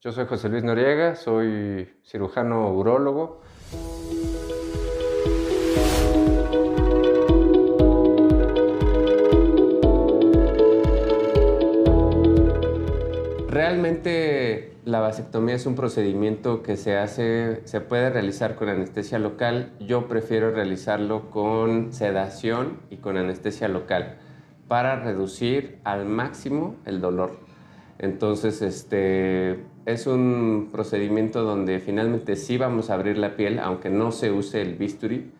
Yo soy José Luis Noriega, soy cirujano urólogo. Realmente la vasectomía es un procedimiento que se hace, se puede realizar con anestesia local. Yo prefiero realizarlo con sedación y con anestesia local para reducir al máximo el dolor. Entonces, este, es un procedimiento donde finalmente sí vamos a abrir la piel, aunque no se use el bisturí,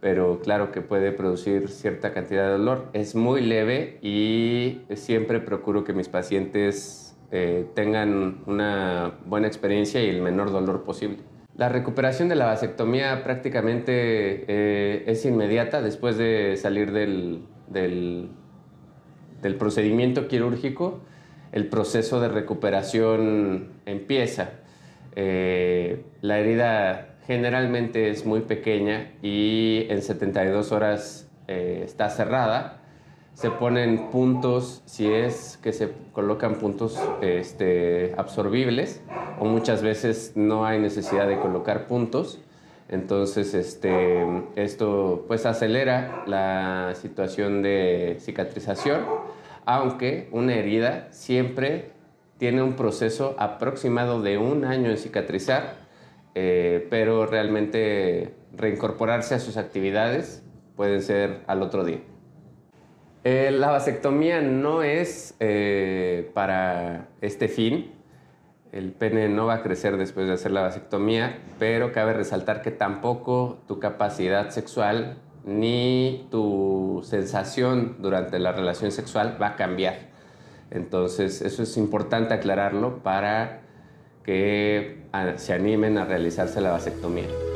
pero claro que puede producir cierta cantidad de dolor. Es muy leve y siempre procuro que mis pacientes eh, tengan una buena experiencia y el menor dolor posible. La recuperación de la vasectomía prácticamente eh, es inmediata después de salir del, del procedimiento quirúrgico el proceso de recuperación empieza. Eh, la herida generalmente es muy pequeña y en 72 horas eh, está cerrada. Se ponen puntos, si es que se colocan puntos este, absorbibles, o muchas veces no hay necesidad de colocar puntos. Entonces, este, esto pues acelera la situación de cicatrización aunque una herida siempre tiene un proceso aproximado de un año en cicatrizar, eh, pero realmente reincorporarse a sus actividades puede ser al otro día. Eh, la vasectomía no es eh, para este fin. El pene no va a crecer después de hacer la vasectomía, pero cabe resaltar que tampoco tu capacidad sexual ni tu sensación durante la relación sexual va a cambiar. Entonces, eso es importante aclararlo para que ah, se animen a realizarse la vasectomía.